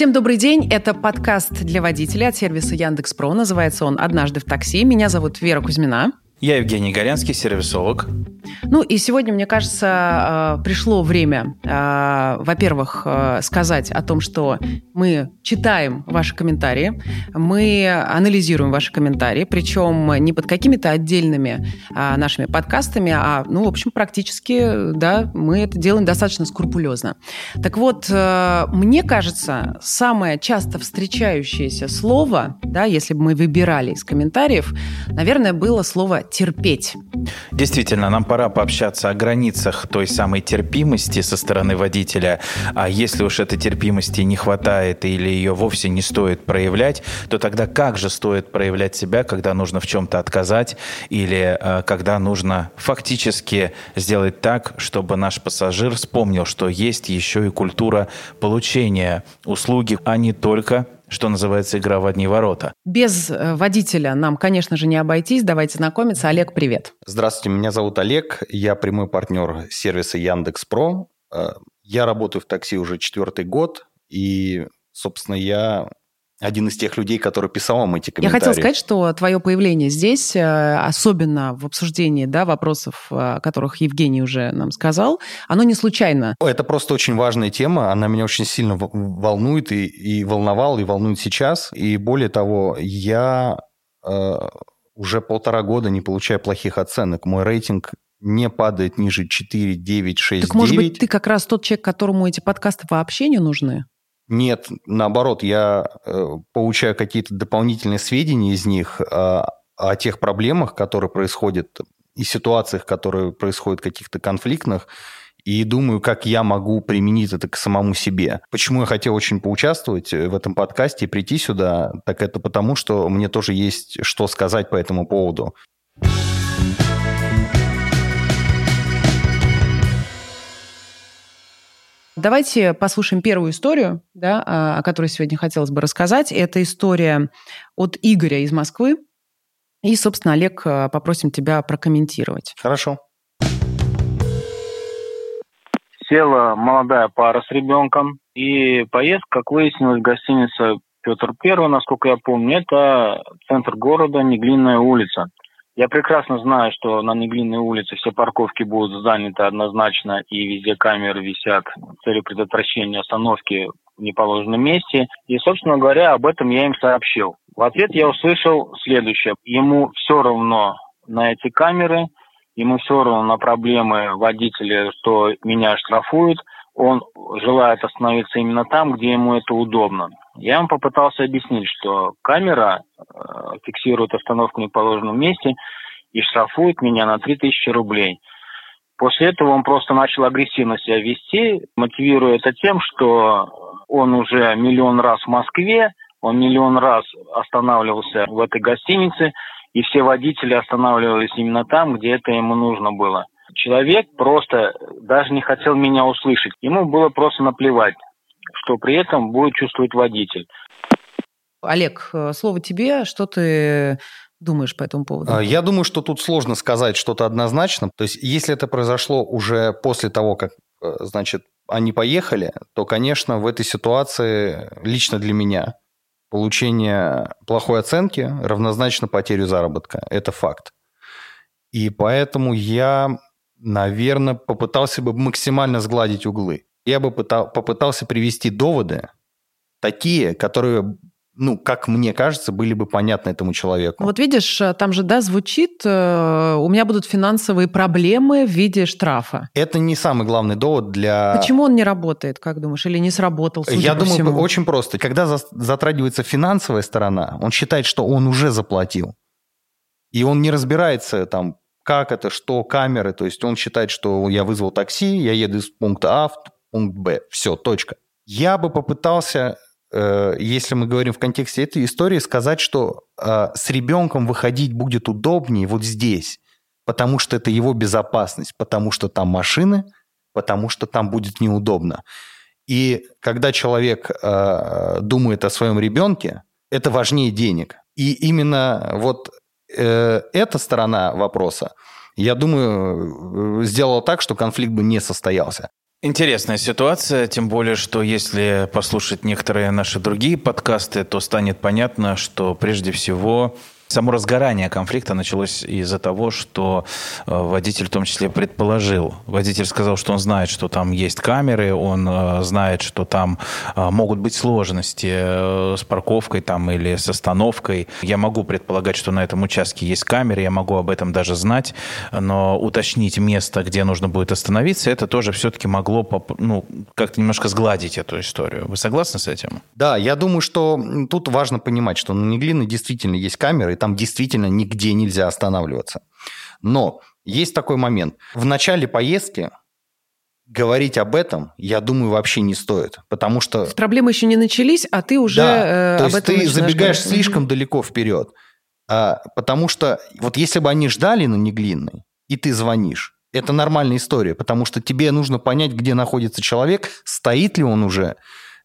Всем добрый день. Это подкаст для водителей от сервиса Яндекс.Про. Называется он «Однажды в такси». Меня зовут Вера Кузьмина. Я Евгений Горянский, сервисолог. Ну и сегодня, мне кажется, э, пришло время, э, во-первых, э, сказать о том, что мы читаем ваши комментарии, мы анализируем ваши комментарии, причем не под какими-то отдельными нашими подкастами, а, ну, в общем, практически, да, мы это делаем достаточно скрупулезно. Так вот, мне кажется, самое часто встречающееся слово, да, если бы мы выбирали из комментариев, наверное, было слово терпеть. Действительно, нам пора пообщаться о границах той самой терпимости со стороны водителя. А если уж этой терпимости не хватает или ее вовсе не стоит проявлять, то тогда как же стоит проявлять себя, когда нужно в чем-то отказать или э, когда нужно фактически сделать так, чтобы наш пассажир вспомнил, что есть еще и культура получения услуги, а не только что называется, игра в одни ворота. Без э, водителя нам, конечно же, не обойтись. Давайте знакомиться. Олег, привет. Здравствуйте, меня зовут Олег. Я прямой партнер сервиса Яндекс.Про. Э, я работаю в такси уже четвертый год, и, собственно, я один из тех людей, который писал вам эти комментарии. Я хотела сказать, что твое появление здесь, э, особенно в обсуждении да, вопросов, э, о которых Евгений уже нам сказал, оно не случайно. Это просто очень важная тема, она меня очень сильно волнует и, и волновала, и волнует сейчас. И более того, я э, уже полтора года не получаю плохих оценок. Мой рейтинг не падает ниже 4, 9, 6, так, 9. может быть, ты как раз тот человек, которому эти подкасты вообще не нужны? Нет, наоборот, я э, получаю какие-то дополнительные сведения из них о, о тех проблемах, которые происходят, и ситуациях, которые происходят каких-то конфликтных, и думаю, как я могу применить это к самому себе. Почему я хотел очень поучаствовать в этом подкасте и прийти сюда, так это потому, что мне тоже есть что сказать по этому поводу. Давайте послушаем первую историю, да, а, о которой сегодня хотелось бы рассказать. Это история от Игоря из Москвы. И, собственно, Олег, а, попросим тебя прокомментировать. Хорошо. Села молодая пара с ребенком, и поездка, как выяснилось, гостиница Петр Первый, насколько я помню, это центр города, Неглинная улица. Я прекрасно знаю, что на Неглинной улице все парковки будут заняты однозначно и везде камеры висят с целью предотвращения остановки в неположенном месте. И, собственно говоря, об этом я им сообщил. В ответ я услышал следующее. Ему все равно на эти камеры, ему все равно на проблемы водителя, что меня штрафуют. Он желает остановиться именно там, где ему это удобно. Я ему попытался объяснить, что камера э, фиксирует остановку в неположенном месте и штрафует меня на 3000 рублей. После этого он просто начал агрессивно себя вести, мотивируя это тем, что он уже миллион раз в Москве, он миллион раз останавливался в этой гостинице, и все водители останавливались именно там, где это ему нужно было. Человек просто даже не хотел меня услышать. Ему было просто наплевать что при этом будет чувствовать водитель. Олег, э, слово тебе. Что ты думаешь по этому поводу? А, я думаю, что тут сложно сказать что-то однозначно. То есть, если это произошло уже после того, как, э, значит, они поехали, то, конечно, в этой ситуации лично для меня получение плохой оценки равнозначно потерю заработка. Это факт. И поэтому я, наверное, попытался бы максимально сгладить углы я бы пытал, попытался привести доводы, такие, которые ну, как мне кажется, были бы понятны этому человеку. Вот видишь, э, там же, да, звучит, э, у меня будут финансовые проблемы в виде штрафа. Это не самый главный довод для... Почему он не работает, как думаешь, или не сработал, Я думаю, всему? очень просто. Когда затрагивается финансовая сторона, он считает, что он уже заплатил. И он не разбирается там, как это, что, камеры. То есть он считает, что я вызвал такси, я еду из пункта А в пункт Б. Все, точка. Я бы попытался, э, если мы говорим в контексте этой истории, сказать, что э, с ребенком выходить будет удобнее вот здесь, потому что это его безопасность, потому что там машины, потому что там будет неудобно. И когда человек э, думает о своем ребенке, это важнее денег. И именно вот эта сторона вопроса, я думаю, сделала так, что конфликт бы не состоялся. Интересная ситуация, тем более, что если послушать некоторые наши другие подкасты, то станет понятно, что прежде всего Само разгорание конфликта началось из-за того, что э, водитель в том числе предположил. Водитель сказал, что он знает, что там есть камеры, он э, знает, что там э, могут быть сложности с парковкой там или с остановкой. Я могу предполагать, что на этом участке есть камеры, я могу об этом даже знать, но уточнить место, где нужно будет остановиться, это тоже все-таки могло ну, как-то немножко сгладить эту историю. Вы согласны с этим? Да, я думаю, что тут важно понимать, что на Неглиной действительно есть камеры, там действительно нигде нельзя останавливаться. Но есть такой момент. В начале поездки говорить об этом, я думаю, вообще не стоит, потому что... Проблемы еще не начались, а ты уже да, э, то есть об ты забегаешь говорить. слишком далеко вперед. А, потому что вот если бы они ждали на Неглинной, и ты звонишь, это нормальная история, потому что тебе нужно понять, где находится человек, стоит ли он уже,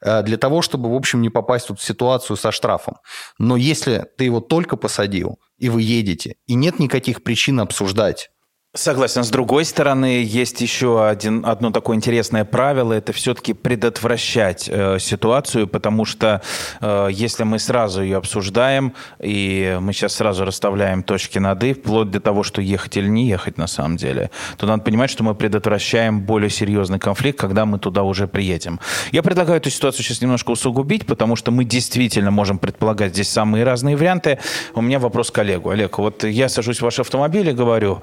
для того, чтобы, в общем, не попасть тут в ситуацию со штрафом. Но если ты его только посадил, и вы едете, и нет никаких причин обсуждать, Согласен. С другой стороны, есть еще один, одно такое интересное правило, это все-таки предотвращать э, ситуацию, потому что э, если мы сразу ее обсуждаем, и мы сейчас сразу расставляем точки над «и», вплоть до того, что ехать или не ехать на самом деле, то надо понимать, что мы предотвращаем более серьезный конфликт, когда мы туда уже приедем. Я предлагаю эту ситуацию сейчас немножко усугубить, потому что мы действительно можем предполагать здесь самые разные варианты. У меня вопрос к Олегу. Олег, вот я сажусь в ваш автомобиль и говорю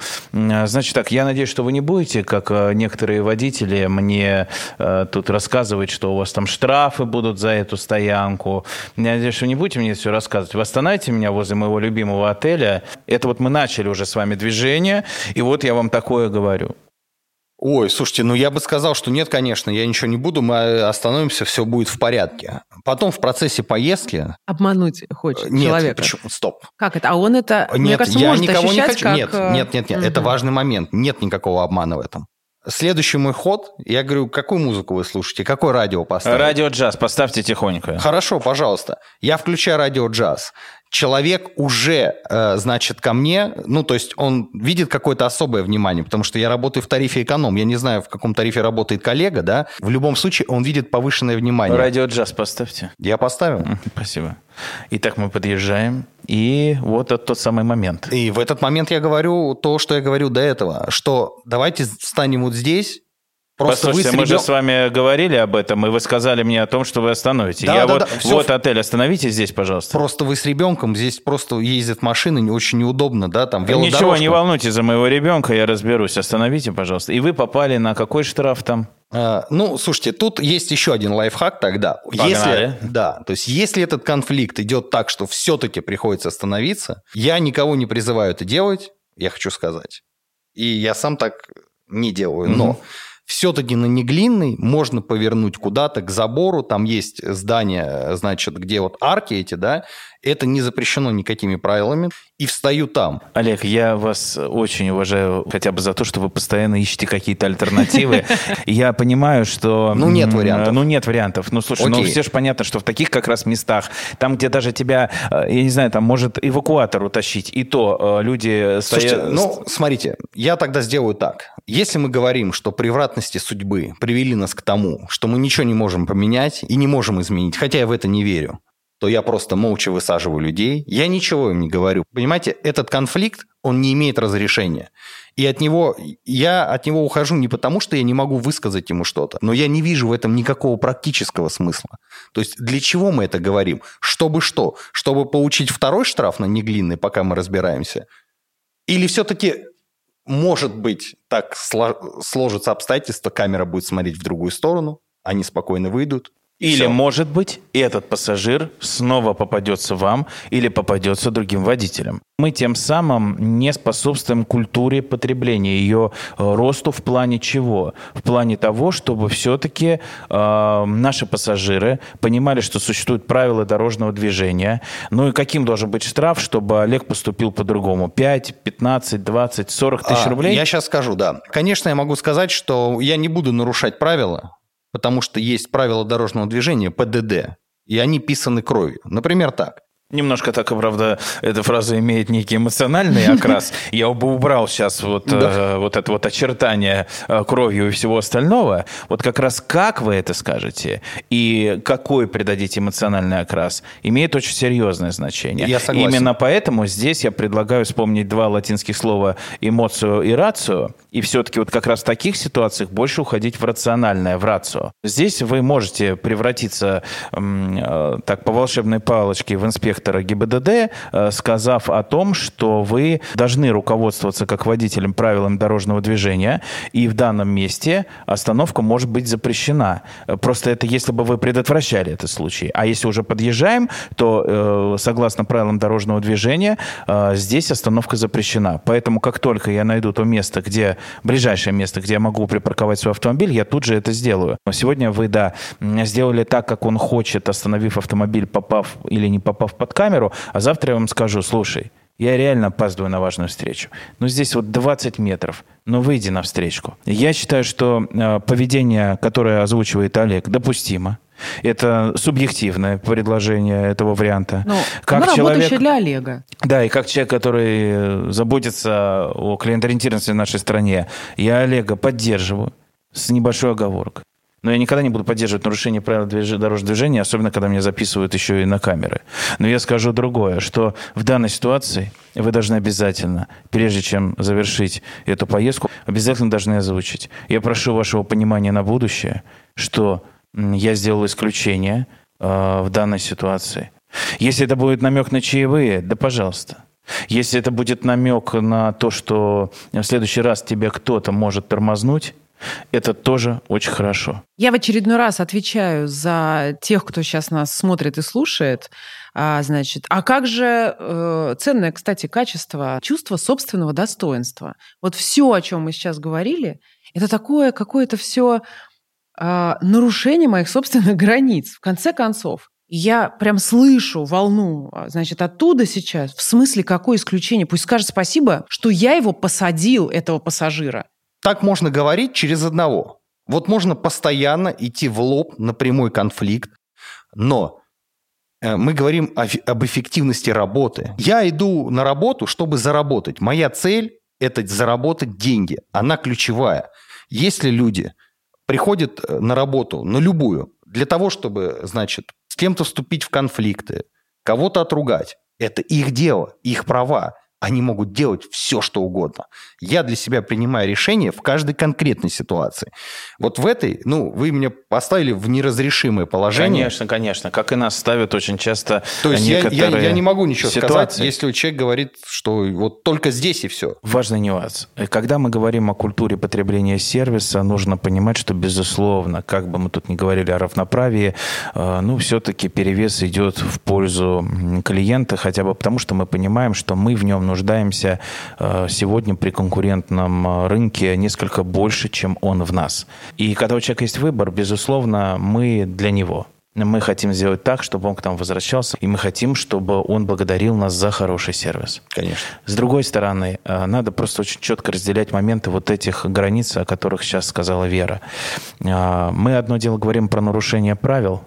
Значит так, я надеюсь, что вы не будете, как э, некоторые водители, мне э, тут рассказывать, что у вас там штрафы будут за эту стоянку. Я надеюсь, что вы не будете мне все рассказывать. Вы остановите меня возле моего любимого отеля. Это вот мы начали уже с вами движение, и вот я вам такое говорю. Ой, слушайте, ну я бы сказал, что нет, конечно, я ничего не буду, мы остановимся, все будет в порядке. Потом в процессе поездки... Обмануть хочет нет, человека. Почему? Стоп. Как это? А он это, нет, мне кажется, я может никого не хочу. как... Нет, э, нет, нет, нет, угу. это важный момент. Нет никакого обмана в этом. Следующий мой ход, я говорю, какую музыку вы слушаете, какое радио поставить? Радио джаз, поставьте тихонько. Хорошо, пожалуйста. Я включаю радио джаз человек уже, э, значит, ко мне, ну, то есть он видит какое-то особое внимание, потому что я работаю в тарифе эконом, я не знаю, в каком тарифе работает коллега, да, в любом случае он видит повышенное внимание. Радио джаз поставьте. Я поставил. Спасибо. Итак, мы подъезжаем, и вот это тот самый момент. И в этот момент я говорю то, что я говорю до этого, что давайте встанем вот здесь, Просто Послушайте, мы ребен... же с вами говорили об этом, и вы сказали мне о том, что вы остановите. Да, Я да, вот, да. Все... вот отель, остановите здесь, пожалуйста. Просто вы с ребенком, здесь просто ездят машины, не очень неудобно, да, там Ничего, не волнуйтесь за моего ребенка, я разберусь. Остановите, пожалуйста. И вы попали на какой штраф там? А, ну, слушайте, тут есть еще один лайфхак тогда. Погнали. Если, да, то есть если этот конфликт идет так, что все-таки приходится остановиться, я никого не призываю это делать, я хочу сказать. И я сам так не делаю, но... Все-таки на Неглинной можно повернуть куда-то к забору, там есть здание, значит, где вот арки эти, да, это не запрещено никакими правилами, и встаю там. Олег, я вас очень уважаю хотя бы за то, что вы постоянно ищете какие-то альтернативы. Я понимаю, что... Ну, нет вариантов. Ну, нет вариантов. Ну, слушай, ну, все же понятно, что в таких как раз местах, там, где даже тебя, э, я не знаю, там может эвакуатор утащить, и то э, люди... Слушайте, ну, смотрите, я тогда сделаю так. Если мы говорим, что превратности судьбы привели нас к тому, что мы ничего не можем поменять и не можем изменить, хотя я в это не верю, то я просто молча высаживаю людей, я ничего им не говорю. Понимаете, этот конфликт, он не имеет разрешения. И от него, я от него ухожу не потому, что я не могу высказать ему что-то, но я не вижу в этом никакого практического смысла. То есть для чего мы это говорим? Чтобы что? Чтобы получить второй штраф на неглинный, пока мы разбираемся? Или все-таки может быть так сложится обстоятельства, камера будет смотреть в другую сторону, они спокойно выйдут, или, Все. может быть, этот пассажир снова попадется вам или попадется другим водителям. Мы тем самым не способствуем культуре потребления, ее э, росту в плане чего? В плане того, чтобы все-таки э, наши пассажиры понимали, что существуют правила дорожного движения. Ну и каким должен быть штраф, чтобы Олег поступил по-другому? 5, 15, 20, 40 тысяч а, рублей? Я сейчас скажу, да. Конечно, я могу сказать, что я не буду нарушать правила, потому что есть правила дорожного движения, ПДД, и они писаны кровью. Например, так. Немножко так, правда, эта фраза имеет некий эмоциональный окрас. Я бы убрал сейчас вот, да. э, вот это вот очертание э, кровью и всего остального. Вот как раз как вы это скажете и какой придадите эмоциональный окрас, имеет очень серьезное значение. Я согласен. Именно поэтому здесь я предлагаю вспомнить два латинских слова «эмоцию» и «рацию», и все-таки вот как раз в таких ситуациях больше уходить в рациональное, в рацию. Здесь вы можете превратиться э, так по волшебной палочке в инспектора директора ГИБДД, э, сказав о том, что вы должны руководствоваться как водителем правилами дорожного движения, и в данном месте остановка может быть запрещена. Просто это если бы вы предотвращали этот случай. А если уже подъезжаем, то э, согласно правилам дорожного движения э, здесь остановка запрещена. Поэтому как только я найду то место, где ближайшее место, где я могу припарковать свой автомобиль, я тут же это сделаю. Но сегодня вы, да, сделали так, как он хочет, остановив автомобиль, попав или не попав под камеру, а завтра я вам скажу, слушай, я реально опаздываю на важную встречу. Но здесь вот 20 метров. Но выйди на встречку. Я считаю, что э, поведение, которое озвучивает Олег, допустимо. Это субъективное предложение этого варианта. Ну, как человек, для Олега. Да, и как человек, который заботится о клиент-ориентированности в нашей стране, я Олега поддерживаю с небольшой оговоркой. Но я никогда не буду поддерживать нарушение правил дорожного движения, особенно когда меня записывают еще и на камеры. Но я скажу другое, что в данной ситуации вы должны обязательно, прежде чем завершить эту поездку, обязательно должны озвучить. Я прошу вашего понимания на будущее, что я сделал исключение э, в данной ситуации. Если это будет намек на чаевые, да пожалуйста. Если это будет намек на то, что в следующий раз тебя кто-то может тормознуть, это тоже очень хорошо. Я в очередной раз отвечаю за тех, кто сейчас нас смотрит и слушает. А, значит, а как же э, ценное, кстати, качество, чувство собственного достоинства? Вот все, о чем мы сейчас говорили, это такое какое-то все э, нарушение моих собственных границ. В конце концов, я прям слышу волну, а, значит, оттуда сейчас, в смысле, какое исключение? Пусть скажет спасибо, что я его посадил, этого пассажира. Так можно говорить через одного. Вот можно постоянно идти в лоб на прямой конфликт, но э, мы говорим о, об эффективности работы. Я иду на работу, чтобы заработать. Моя цель – это заработать деньги. Она ключевая. Если люди приходят э, на работу, на любую, для того, чтобы, значит, с кем-то вступить в конфликты, кого-то отругать, это их дело, их права они могут делать все, что угодно. Я для себя принимаю решение в каждой конкретной ситуации. Вот в этой, ну, вы меня поставили в неразрешимое положение. Конечно, конечно. Как и нас ставят очень часто То есть я, я, я не могу ничего ситуации. сказать, если человек говорит, что вот только здесь и все. Важный нюанс. Когда мы говорим о культуре потребления сервиса, нужно понимать, что, безусловно, как бы мы тут ни говорили о равноправии, э, ну, все-таки перевес идет в пользу клиента, хотя бы потому, что мы понимаем, что мы в нем нуждаемся э, сегодня при конкурентном э, рынке несколько больше, чем он в нас. И когда у человека есть выбор, безусловно, мы для него. Мы хотим сделать так, чтобы он к нам возвращался, и мы хотим, чтобы он благодарил нас за хороший сервис. Конечно. С другой стороны, э, надо просто очень четко разделять моменты вот этих границ, о которых сейчас сказала Вера. Мы одно дело говорим про нарушение правил,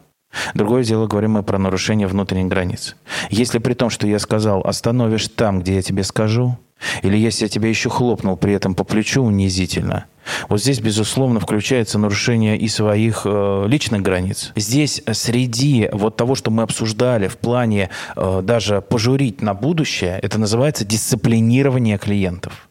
Другое дело, говорим мы про нарушение внутренних границ. Если при том, что я сказал, остановишь там, где я тебе скажу, или если я тебя еще хлопнул при этом по плечу унизительно, вот здесь, безусловно, включается нарушение и своих э, личных границ. Здесь среди вот того, что мы обсуждали в плане э, даже пожурить на будущее, это называется дисциплинирование клиентов.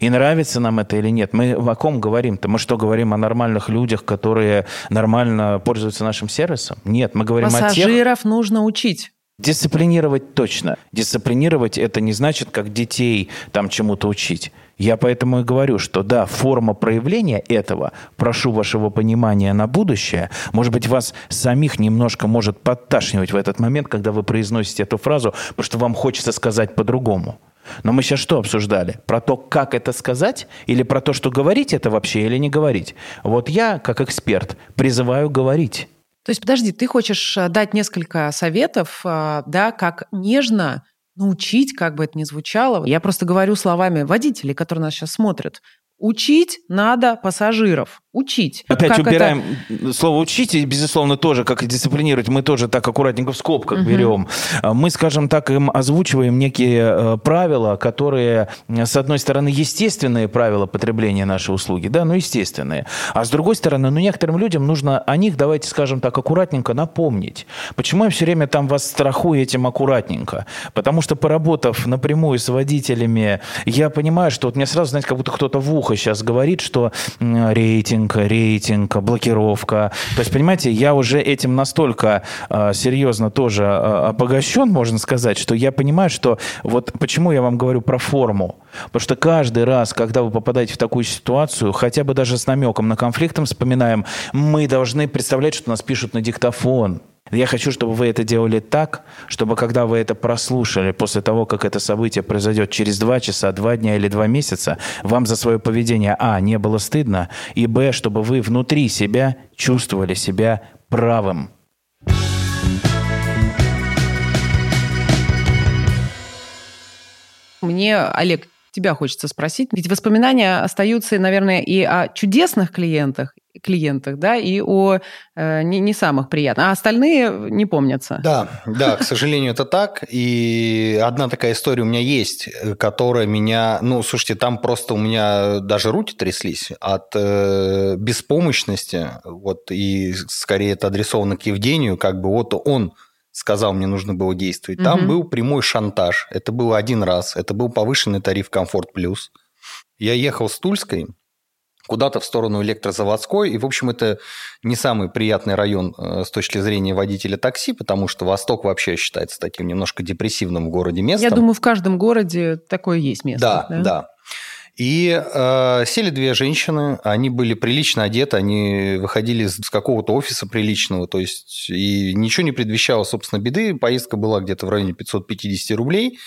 И нравится нам это или нет. Мы о ком говорим-то? Мы что, говорим о нормальных людях, которые нормально пользуются нашим сервисом? Нет, мы говорим Пассажиров о тех... Пассажиров нужно учить. Дисциплинировать точно. Дисциплинировать это не значит, как детей там чему-то учить. Я поэтому и говорю, что да, форма проявления этого, прошу вашего понимания на будущее, может быть, вас самих немножко может подташнивать в этот момент, когда вы произносите эту фразу, потому что вам хочется сказать по-другому. Но мы сейчас что обсуждали? Про то, как это сказать, или про то, что говорить это вообще или не говорить? Вот я, как эксперт, призываю говорить. То есть, подожди, ты хочешь э, дать несколько советов, э, да, как нежно научить, как бы это ни звучало. Я просто говорю словами водителей, которые нас сейчас смотрят. Учить надо пассажиров. Учить. Опять как убираем это... слово учить, и, безусловно, тоже, как и дисциплинировать, мы тоже так аккуратненько в скобках угу. берем. Мы, скажем так, им озвучиваем некие э, правила, которые, с одной стороны, естественные правила потребления нашей услуги, да, ну, естественные. А с другой стороны, ну, некоторым людям нужно о них, давайте скажем так, аккуратненько напомнить. Почему я все время там вас страхую этим аккуратненько? Потому что, поработав напрямую с водителями, я понимаю, что вот мне сразу, знаете, как будто кто-то в ухо сейчас говорит, что рейтинг рейтинг, рейтинг, блокировка. То есть, понимаете, я уже этим настолько э, серьезно тоже э, обогащен, можно сказать, что я понимаю, что вот почему я вам говорю про форму. Потому что каждый раз, когда вы попадаете в такую ситуацию, хотя бы даже с намеком на конфликт, вспоминаем, мы должны представлять, что нас пишут на диктофон. Я хочу, чтобы вы это делали так, чтобы когда вы это прослушали после того, как это событие произойдет через два часа, два дня или два месяца, вам за свое поведение, а, не было стыдно, и, б, чтобы вы внутри себя чувствовали себя правым. Мне, Олег, тебя хочется спросить. Ведь воспоминания остаются, наверное, и о чудесных клиентах, клиентах, да, и о э, не, не самых приятных. А остальные не помнятся. Да, да, к сожалению, это так. И одна такая история у меня есть, которая меня... Ну, слушайте, там просто у меня даже руки тряслись от э, беспомощности. Вот, и скорее это адресовано к Евгению. Как бы вот он сказал, мне нужно было действовать. Там угу. был прямой шантаж. Это было один раз. Это был повышенный тариф «Комфорт плюс». Я ехал с Тульской куда-то в сторону электрозаводской. И, в общем, это не самый приятный район э, с точки зрения водителя такси, потому что Восток вообще считается таким немножко депрессивным в городе местом. Я думаю, в каждом городе такое есть место. Да, да. да. И э, сели две женщины, они были прилично одеты, они выходили из какого-то офиса приличного, то есть и ничего не предвещало, собственно, беды. Поездка была где-то в районе 550 рублей,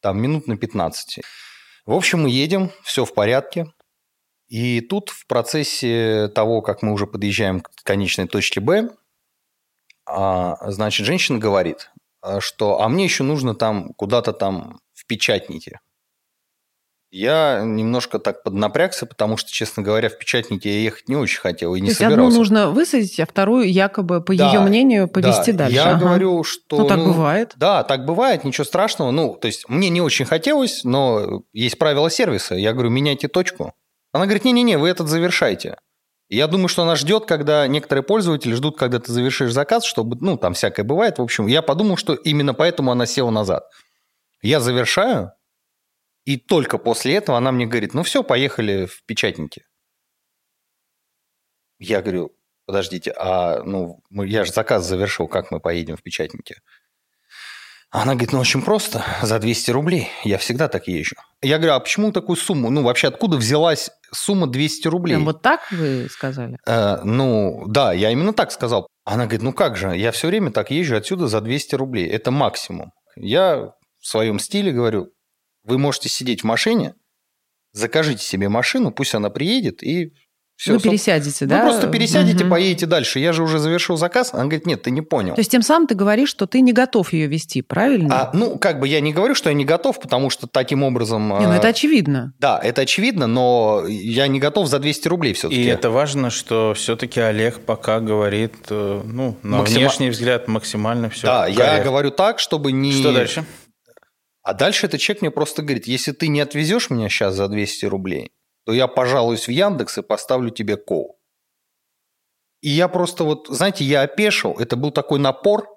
там минут на 15. В общем, мы едем, все в порядке. И тут в процессе того, как мы уже подъезжаем к конечной точке Б, а, значит, женщина говорит, что «а мне еще нужно там куда-то там в печатнике». Я немножко так поднапрягся, потому что, честно говоря, в печатнике я ехать не очень хотел и не То собирался. одну нужно высадить, а вторую якобы, по да, ее мнению, повезти да. дальше. Я ага. говорю, что... Ну, так ну, бывает. Да, так бывает, ничего страшного. Ну, то есть, мне не очень хотелось, но есть правила сервиса. Я говорю, меняйте точку. Она говорит, не-не-не, вы этот завершайте. я думаю, что она ждет, когда некоторые пользователи ждут, когда ты завершишь заказ, чтобы, ну, там всякое бывает. В общем, я подумал, что именно поэтому она села назад. Я завершаю, и только после этого она мне говорит, ну все, поехали в печатники. Я говорю, подождите, а ну я же заказ завершил, как мы поедем в печатники? Она говорит, ну очень просто, за 200 рублей. Я всегда так езжу. Я говорю, а почему такую сумму? Ну вообще откуда взялась сумма 200 рублей? Прям вот так вы сказали? Э, ну да, я именно так сказал. Она говорит, ну как же, я все время так езжу отсюда за 200 рублей. Это максимум. Я в своем стиле говорю, вы можете сидеть в машине, закажите себе машину, пусть она приедет, и все. Вы пересядете, да? Вы просто пересядете, угу. поедете дальше. Я же уже завершил заказ. Она говорит, нет, ты не понял. То есть тем самым ты говоришь, что ты не готов ее вести, правильно? А, ну, как бы я не говорю, что я не готов, потому что таким образом... Не, ну это очевидно. Да, это очевидно, но я не готов за 200 рублей все-таки. И это важно, что все-таки Олег пока говорит, э, ну, на Максима... внешний взгляд максимально все Да, корректно. я говорю так, чтобы не... Что дальше? А дальше этот человек мне просто говорит, если ты не отвезешь меня сейчас за 200 рублей, то я пожалуюсь в Яндекс и поставлю тебе кол. И я просто вот, знаете, я опешил, это был такой напор,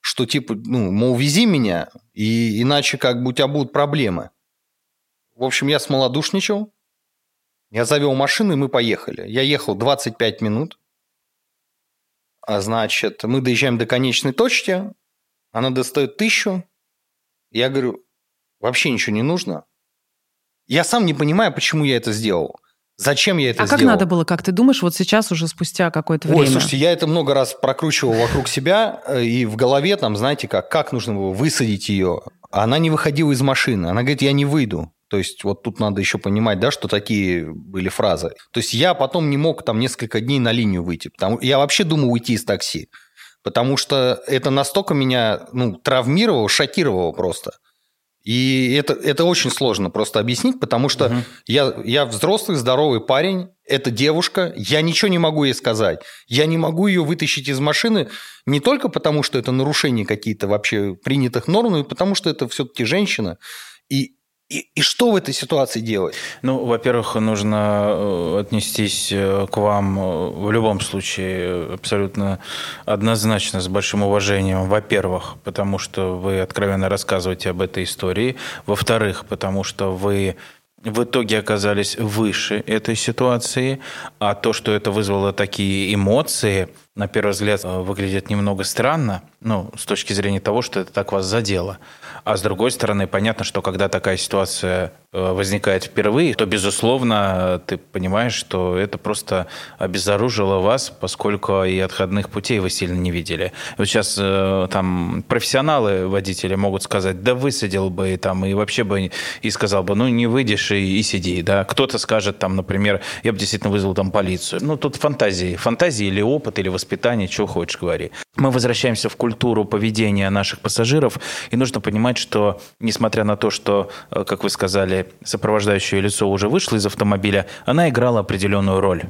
что типа, ну, мол, вези меня, и иначе как бы у тебя будут проблемы. В общем, я смолодушничал, я завел машину, и мы поехали. Я ехал 25 минут, а значит, мы доезжаем до конечной точки, она достает тысячу, я говорю, вообще ничего не нужно. Я сам не понимаю, почему я это сделал. Зачем я это а сделал? А как надо было, как ты думаешь, вот сейчас уже спустя какое-то время? Ой, слушайте, я это много раз прокручивал вокруг себя, э, и в голове там, знаете как, как нужно было высадить ее. Она не выходила из машины. Она говорит, я не выйду. То есть вот тут надо еще понимать, да, что такие были фразы. То есть я потом не мог там несколько дней на линию выйти. Потому... Я вообще думал уйти из такси потому что это настолько меня ну, травмировало, шокировало просто. И это, это очень сложно просто объяснить, потому что угу. я, я взрослый, здоровый парень, это девушка, я ничего не могу ей сказать. Я не могу ее вытащить из машины не только потому, что это нарушение какие-то вообще принятых норм, но и потому, что это все-таки женщина. И и, и что в этой ситуации делать? Ну, во-первых, нужно э, отнестись э, к вам э, в любом случае абсолютно однозначно с большим уважением. Во-первых, потому что вы откровенно рассказываете об этой истории. Во-вторых, потому что вы в итоге оказались выше этой ситуации, а то, что это вызвало такие эмоции, на первый взгляд, выглядит немного странно, ну, с точки зрения того, что это так вас задело. А с другой стороны, понятно, что когда такая ситуация э, возникает впервые, то, безусловно, ты понимаешь, что это просто обезоружило вас, поскольку и отходных путей вы сильно не видели. Вот сейчас э, там профессионалы водители могут сказать, да высадил бы и там, и вообще бы, и сказал бы, ну не выйдешь и, и сиди, да. Кто-то скажет там, например, я бы действительно вызвал там полицию. Ну тут фантазии, фантазии или опыт, или воспитание, что хочешь говори. Мы возвращаемся в культуру поведения наших пассажиров, и нужно понимать, что, несмотря на то, что, э, как вы сказали, сопровождающее лицо уже вышло из автомобиля, она играла определенную роль.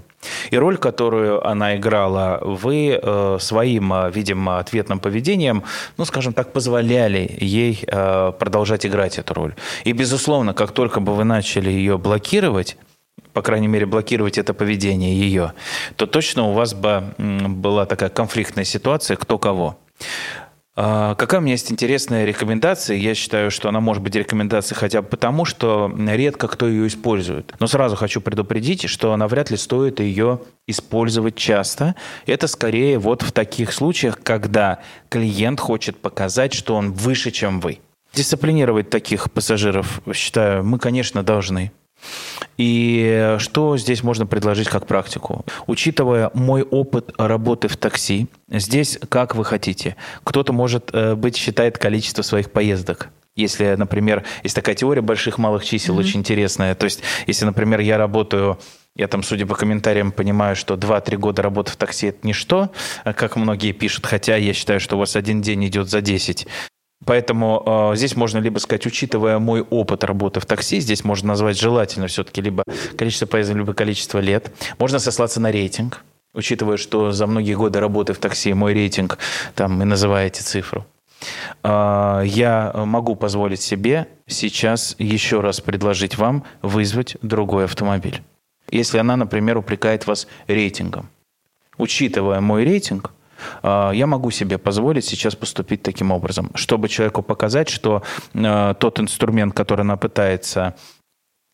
И роль, которую она играла, вы э, своим, э, видимо, ответным поведением, ну, скажем так, позволяли ей продолжать играть эту роль. И, безусловно, как только бы вы начали ее блокировать, по крайней мере, блокировать это поведение ее, то точно у вас бы была такая конфликтная ситуация, кто кого. А, какая у меня есть интересная рекомендация? Я считаю, что она может быть рекомендацией хотя бы потому, что редко кто ее использует. Но сразу хочу предупредить, что она вряд ли стоит ее использовать часто. Это скорее вот в таких случаях, когда клиент хочет показать, что он выше, чем вы. Дисциплинировать таких пассажиров, считаю, мы, конечно, должны. И что здесь можно предложить как практику? Учитывая мой опыт работы в такси, здесь как вы хотите. Кто-то, может э, быть, считает количество своих поездок. Если, например, есть такая теория больших малых чисел, mm-hmm. очень интересная. То есть, если, например, я работаю я там, судя по комментариям, понимаю, что 2-3 года работы в такси – это ничто, как многие пишут, хотя я считаю, что у вас один день идет за 10. Поэтому э, здесь можно либо сказать, учитывая мой опыт работы в такси, здесь можно назвать желательно все-таки либо количество поездок, либо количество лет. Можно сослаться на рейтинг, учитывая, что за многие годы работы в такси мой рейтинг, там и называете цифру. Э, я могу позволить себе сейчас еще раз предложить вам вызвать другой автомобиль. Если она, например, упрекает вас рейтингом. Учитывая мой рейтинг, я могу себе позволить сейчас поступить таким образом, чтобы человеку показать, что а, тот инструмент, который она пытается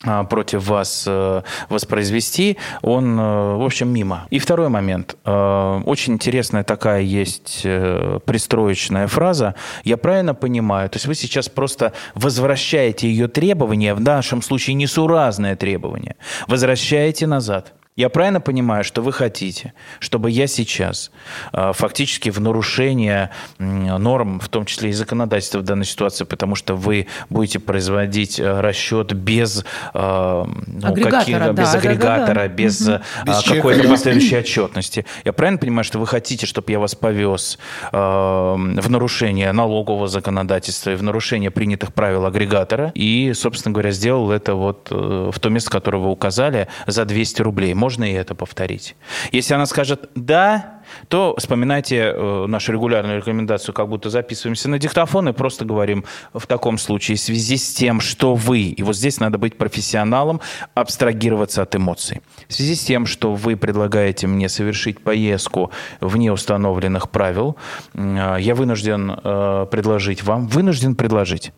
а, против вас э, воспроизвести, он, э, в общем, мимо. И второй момент. Очень интересная такая есть э, пристроечная фраза. Я правильно понимаю? То есть вы сейчас просто возвращаете ее требования, в нашем случае несуразное требование, возвращаете назад. Я правильно понимаю, что вы хотите, чтобы я сейчас э, фактически в нарушение норм, в том числе и законодательства в данной ситуации, потому что вы будете производить э, расчет без, э, ну, агрегатора, без да, агрегатора, да, да. без, без какой-то последующей отчетности. Я правильно понимаю, что вы хотите, чтобы я вас повез в нарушение налогового законодательства и в нарушение принятых правил агрегатора и, собственно говоря, сделал это вот в то место, которое вы указали, за 200 рублей можно и это повторить. Если она скажет «да», то вспоминайте э, нашу регулярную рекомендацию, как будто записываемся на диктофон и просто говорим в таком случае в связи с тем, что вы, и вот здесь надо быть профессионалом, абстрагироваться от эмоций. В связи с тем, что вы предлагаете мне совершить поездку вне установленных правил, э, я вынужден э, предложить вам, вынужден предложить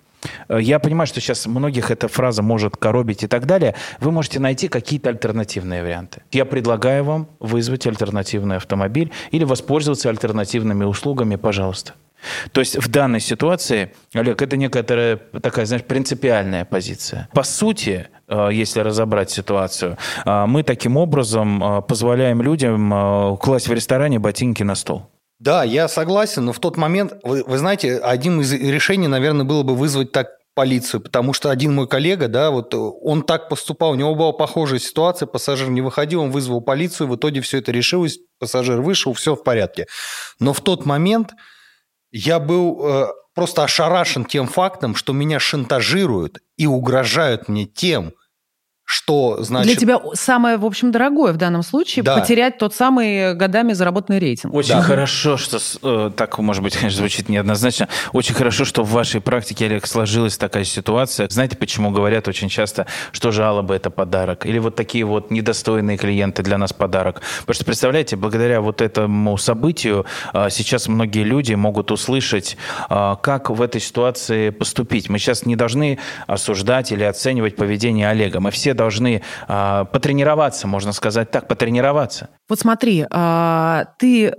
я понимаю, что сейчас многих эта фраза может коробить и так далее. Вы можете найти какие-то альтернативные варианты. Я предлагаю вам вызвать альтернативный автомобиль или воспользоваться альтернативными услугами, пожалуйста. То есть в данной ситуации, Олег, это некоторая такая, знаешь, принципиальная позиция. По сути, э, если разобрать ситуацию, э, мы таким образом позволяем людям класть в ресторане ботинки на стол. Да, я согласен, но в тот момент, вы, вы знаете, одним из решений, наверное, было бы вызвать так полицию, потому что один мой коллега, да, вот он так поступал, у него была похожая ситуация, пассажир не выходил, он вызвал полицию, в итоге все это решилось, пассажир вышел, все в порядке. Но в тот момент я был э, просто ошарашен тем фактом, что меня шантажируют и угрожают мне тем, что значит... Для тебя самое, в общем, дорогое в данном случае да. потерять тот самый годами заработанный рейтинг. Очень да. хорошо, что э, так, может быть, конечно, звучит неоднозначно. Очень хорошо, что в вашей практике, Олег, сложилась такая ситуация. Знаете, почему говорят очень часто, что жалобы это подарок? Или вот такие вот недостойные клиенты для нас подарок? Потому что, представляете, благодаря вот этому событию э, сейчас многие люди могут услышать, э, как в этой ситуации поступить. Мы сейчас не должны осуждать или оценивать поведение Олега. Мы все должны э, потренироваться, можно сказать так, потренироваться. Вот смотри, э, ты, э,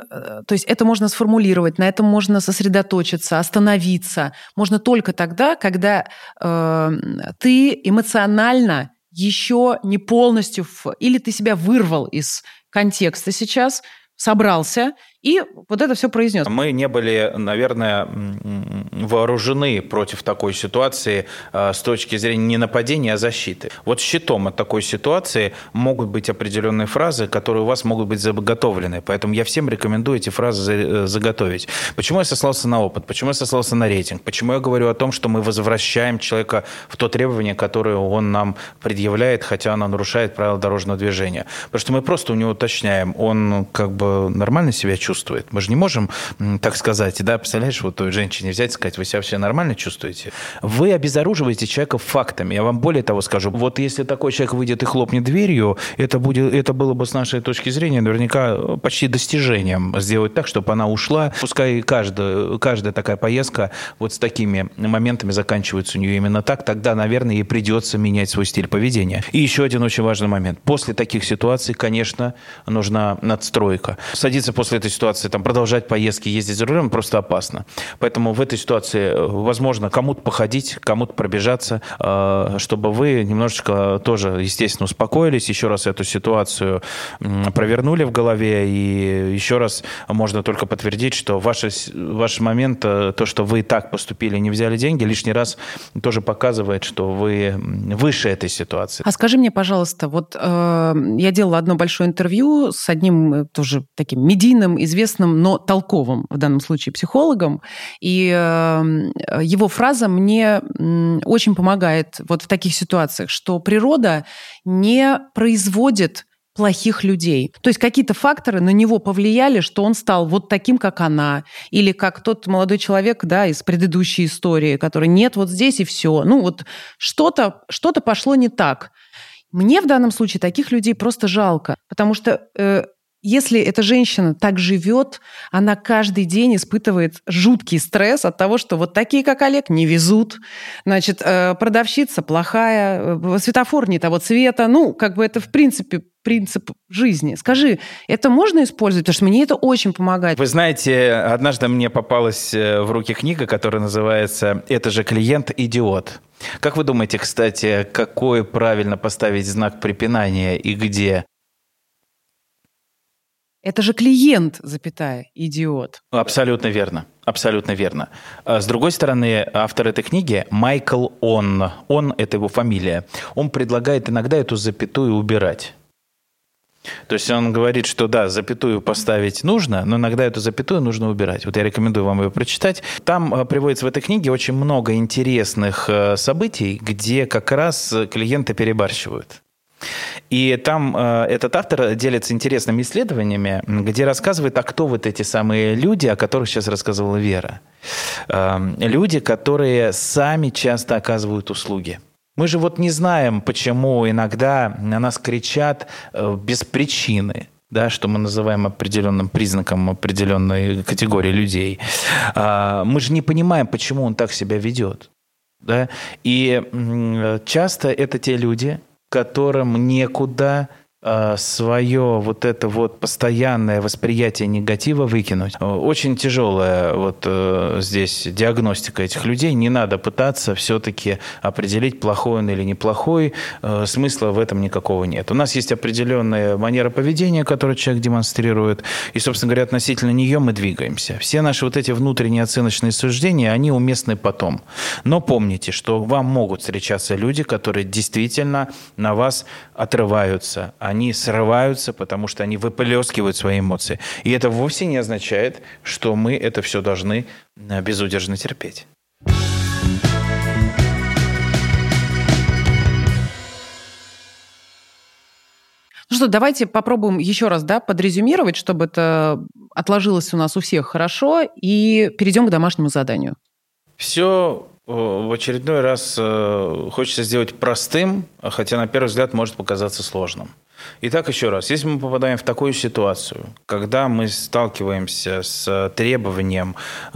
то есть это можно сформулировать, на этом можно сосредоточиться, остановиться. Можно только тогда, когда э, ты эмоционально еще не полностью, в, или ты себя вырвал из контекста сейчас, собрался и вот это все произнес. Мы не были, наверное, вооружены против такой ситуации э, с точки зрения не нападения, а защиты. Вот щитом от такой ситуации могут быть определенные фразы, которые у вас могут быть заготовлены. Поэтому я всем рекомендую эти фразы э, заготовить. Почему я сослался на опыт? Почему я сослался на рейтинг? Почему я говорю о том, что мы возвращаем человека в то требование, которое он нам предъявляет, хотя оно нарушает правила дорожного движения? Потому что мы просто у него уточняем, он как бы нормально себя чувствует, чувствует. Мы же не можем, так сказать, да, представляешь, вот той женщине взять и сказать, вы себя все нормально чувствуете? Вы обезоруживаете человека фактами. Я вам более того скажу, вот если такой человек выйдет и хлопнет дверью, это, будет, это было бы с нашей точки зрения наверняка почти достижением сделать так, чтобы она ушла. Пускай каждая, каждая такая поездка вот с такими моментами заканчивается у нее именно так, тогда, наверное, ей придется менять свой стиль поведения. И еще один очень важный момент. После таких ситуаций, конечно, нужна надстройка. Садиться после этой ситуации там, продолжать поездки, ездить за рулем просто опасно. Поэтому в этой ситуации, э, возможно, кому-то походить, кому-то пробежаться, э, чтобы вы немножечко тоже, естественно, успокоились, еще раз эту ситуацию провернули в голове, и еще раз можно только подтвердить, что ваш, ваш момент, э, то, что вы так поступили, не взяли деньги, лишний раз тоже показывает, что вы выше этой ситуации. А скажи мне, пожалуйста, вот э, я делала одно большое интервью с одним тоже таким медийным известным, но толковым, в данном случае, психологом. И эм, его фраза мне очень помогает вот в таких ситуациях, что природа не производит плохих людей. То есть какие-то факторы на него повлияли, что он стал вот таким, как она, или как тот молодой человек, да, из предыдущей истории, который нет вот здесь и все. Ну вот что-то что пошло не так. Мне в данном случае таких людей просто жалко, потому что э, если эта женщина так живет, она каждый день испытывает жуткий стресс от того, что вот такие, как Олег, не везут. Значит, э, продавщица плохая, э, светофор не того цвета. Ну, как бы это, в принципе, принцип жизни. Скажи, это можно использовать? Потому что мне это очень помогает. Вы знаете, однажды мне попалась э, в руки книга, которая называется «Это же клиент идиот». Как вы думаете, кстати, какой правильно поставить знак препинания и где? Это же клиент, запятая, идиот. Абсолютно верно. Абсолютно верно. А с другой стороны, автор этой книги Майкл Он, Он – это его фамилия, он предлагает иногда эту запятую убирать. То есть он говорит, что да, запятую поставить нужно, но иногда эту запятую нужно убирать. Вот я рекомендую вам ее прочитать. Там а, приводится в этой книге очень много интересных э, событий, где как раз клиенты перебарщивают. И там э, этот автор делится интересными исследованиями, где рассказывает, а кто вот эти самые люди, о которых сейчас рассказывала Вера. Э, люди, которые сами часто оказывают услуги. Мы же вот не знаем, почему иногда на нас кричат э, без причины да, что мы называем определенным признаком определенной категории людей. Э, мы же не понимаем, почему он так себя ведет. Да? И часто это те люди, которым некуда свое вот это вот постоянное восприятие негатива выкинуть. Очень тяжелая вот э, здесь диагностика этих людей. Не надо пытаться все-таки определить, плохой он или неплохой. Э, смысла в этом никакого нет. У нас есть определенная манера поведения, которую человек демонстрирует, и, собственно говоря, относительно нее мы двигаемся. Все наши вот эти внутренние оценочные суждения, они уместны потом. Но помните, что вам могут встречаться люди, которые действительно на вас отрываются, они срываются, потому что они выплескивают свои эмоции. И это вовсе не означает, что мы это все должны э, безудержно терпеть. Ну что, давайте попробуем еще раз да, подрезюмировать, чтобы это отложилось у нас у всех хорошо, и перейдем к домашнему заданию. Все э, в очередной раз э, хочется сделать простым, хотя на первый взгляд может показаться сложным. Итак, еще раз, если мы попадаем в такую ситуацию, когда мы сталкиваемся с требованием,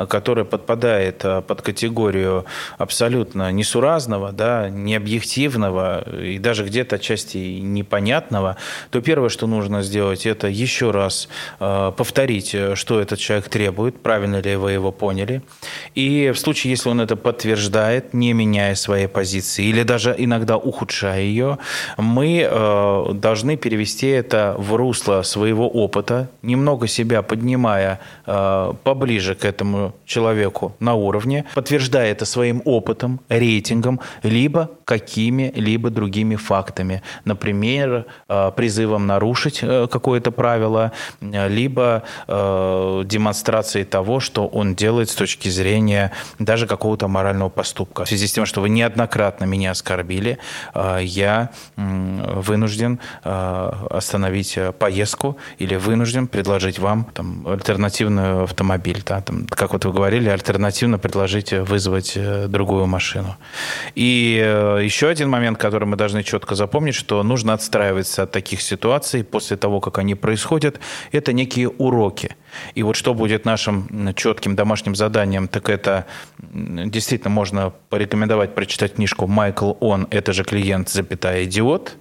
которое подпадает э, под категорию абсолютно несуразного, да, необъективного и даже где-то отчасти непонятного, то первое, что нужно сделать, это еще раз э, повторить, что этот человек требует, правильно ли вы его поняли. И в случае, если он это подтверждает, не меняя своей позиции или даже иногда ухудшая ее, мы э, должны перевести это в русло своего опыта, немного себя поднимая э, поближе к этому человеку на уровне, подтверждая это своим опытом, рейтингом, либо какими-либо другими фактами. Например, э, призывом нарушить э, какое-то правило, либо э, демонстрацией того, что он делает с точки зрения даже какого-то морального поступка. В связи с тем, что вы неоднократно меня оскорбили, э, я э, вынужден э, остановить э, поездку или вынужден предложить вам там, альтернативный автомобиль. Да, там, как вот вы говорили, альтернативно предложить э, вызвать э, другую машину. И еще один момент, который мы должны четко запомнить, что нужно отстраиваться от таких ситуаций после того, как они происходят. Это некие уроки. И вот что будет нашим четким домашним заданием, так это действительно можно порекомендовать прочитать книжку «Майкл Он, это же клиент, запятая идиот».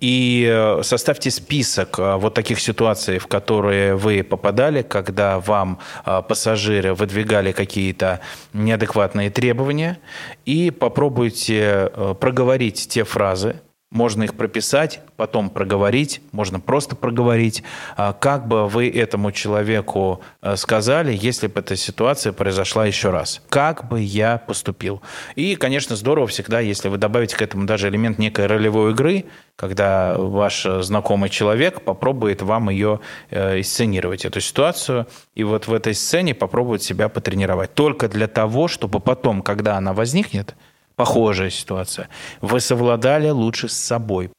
И э, составьте список э, вот таких ситуаций, в которые вы попадали, когда вам э, пассажиры выдвигали какие-то неадекватные требования, и попробуйте проговорить те фразы, можно их прописать, потом проговорить, можно просто проговорить. А как бы вы этому человеку э, сказали, если бы эта ситуация произошла еще раз? Как бы я поступил? И, конечно, здорово всегда, если вы добавите к этому даже элемент некой ролевой игры, когда ваш знакомый человек попробует вам ее э, сценировать, эту ситуацию, и вот в этой сцене попробует себя потренировать. Только для того, чтобы потом, когда она возникнет, похожая ситуация. Вы совладали лучше с собой.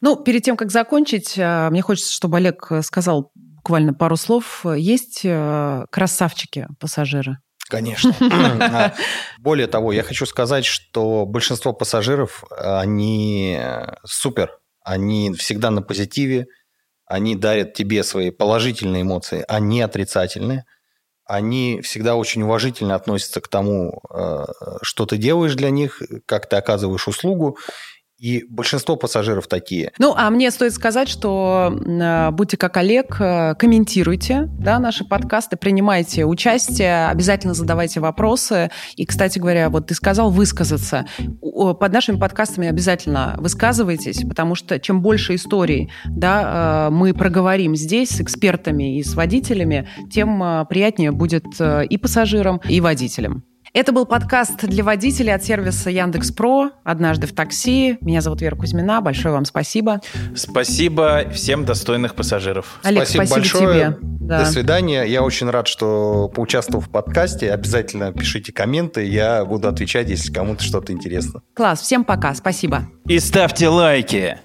Ну, перед тем, как закончить, э, мне хочется, чтобы Олег сказал буквально пару слов. Есть э, красавчики-пассажиры? Конечно. А, более того, я хочу сказать, что большинство пассажиров, они супер, они всегда на позитиве, они дарят тебе свои положительные эмоции, а не отрицательные. Они всегда очень уважительно относятся к тому, э, что ты делаешь для них, как ты оказываешь услугу. И большинство пассажиров такие. Ну, а мне стоит сказать, что э, будьте как Олег, э, комментируйте да, наши подкасты, принимайте участие, обязательно задавайте вопросы. И, кстати говоря, вот ты сказал высказаться. Под нашими подкастами обязательно высказывайтесь, потому что чем больше историй да, э, мы проговорим здесь с экспертами и с водителями, тем э, приятнее будет э, и пассажирам, и водителям. Это был подкаст для водителей от сервиса Яндекс Про. Однажды в такси. Меня зовут Вера Кузьмина. Большое вам спасибо. Спасибо всем достойных пассажиров. Олег, спасибо, спасибо большое. тебе. Да. До свидания. Я очень рад, что поучаствовал в подкасте. Обязательно пишите комменты. Я буду отвечать, если кому-то что-то интересно. Класс. Всем пока. Спасибо. И ставьте лайки.